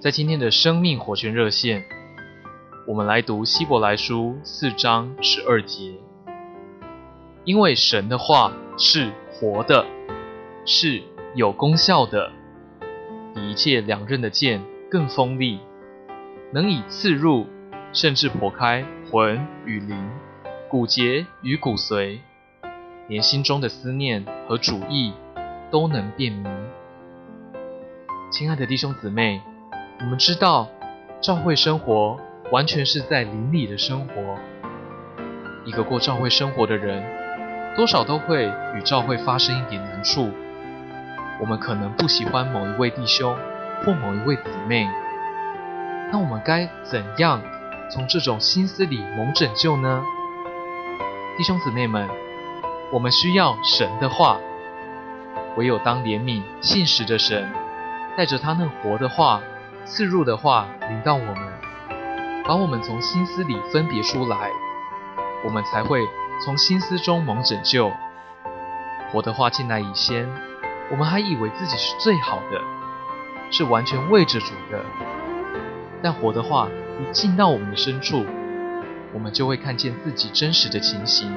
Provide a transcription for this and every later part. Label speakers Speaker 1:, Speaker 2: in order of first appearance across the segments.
Speaker 1: 在今天的生命活泉热线，我们来读希伯来书四章十二节。因为神的话是活的，是有功效的，比一切两刃的剑更锋利，能以刺入，甚至剖开魂与灵、骨节与骨髓，连心中的思念和主意都能辨明。亲爱的弟兄姊妹。我们知道，教会生活完全是在灵里的生活。一个过教会生活的人，多少都会与教会发生一点难处。我们可能不喜欢某一位弟兄或某一位姊妹，那我们该怎样从这种心思里蒙拯救呢？弟兄姊妹们，我们需要神的话。唯有当怜悯信实的神带着他那活的话。刺入的话临到我们，把我们从心思里分别出来，我们才会从心思中蒙拯救。活的话进来以先，我们还以为自己是最好的，是完全为着主的。但活的话一进到我们的深处，我们就会看见自己真实的情形，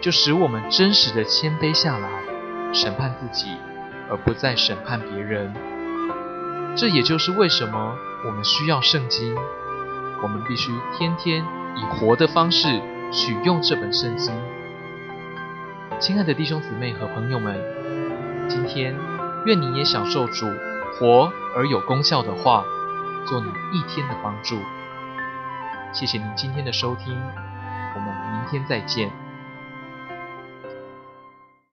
Speaker 1: 就使我们真实的谦卑下来，审判自己，而不再审判别人。这也就是为什么我们需要圣经，我们必须天天以活的方式取用这本圣经。亲爱的弟兄姊妹和朋友们，今天愿你也享受主活而有功效的话，做你一天的帮助。谢谢您今天的收听，我们明天再见。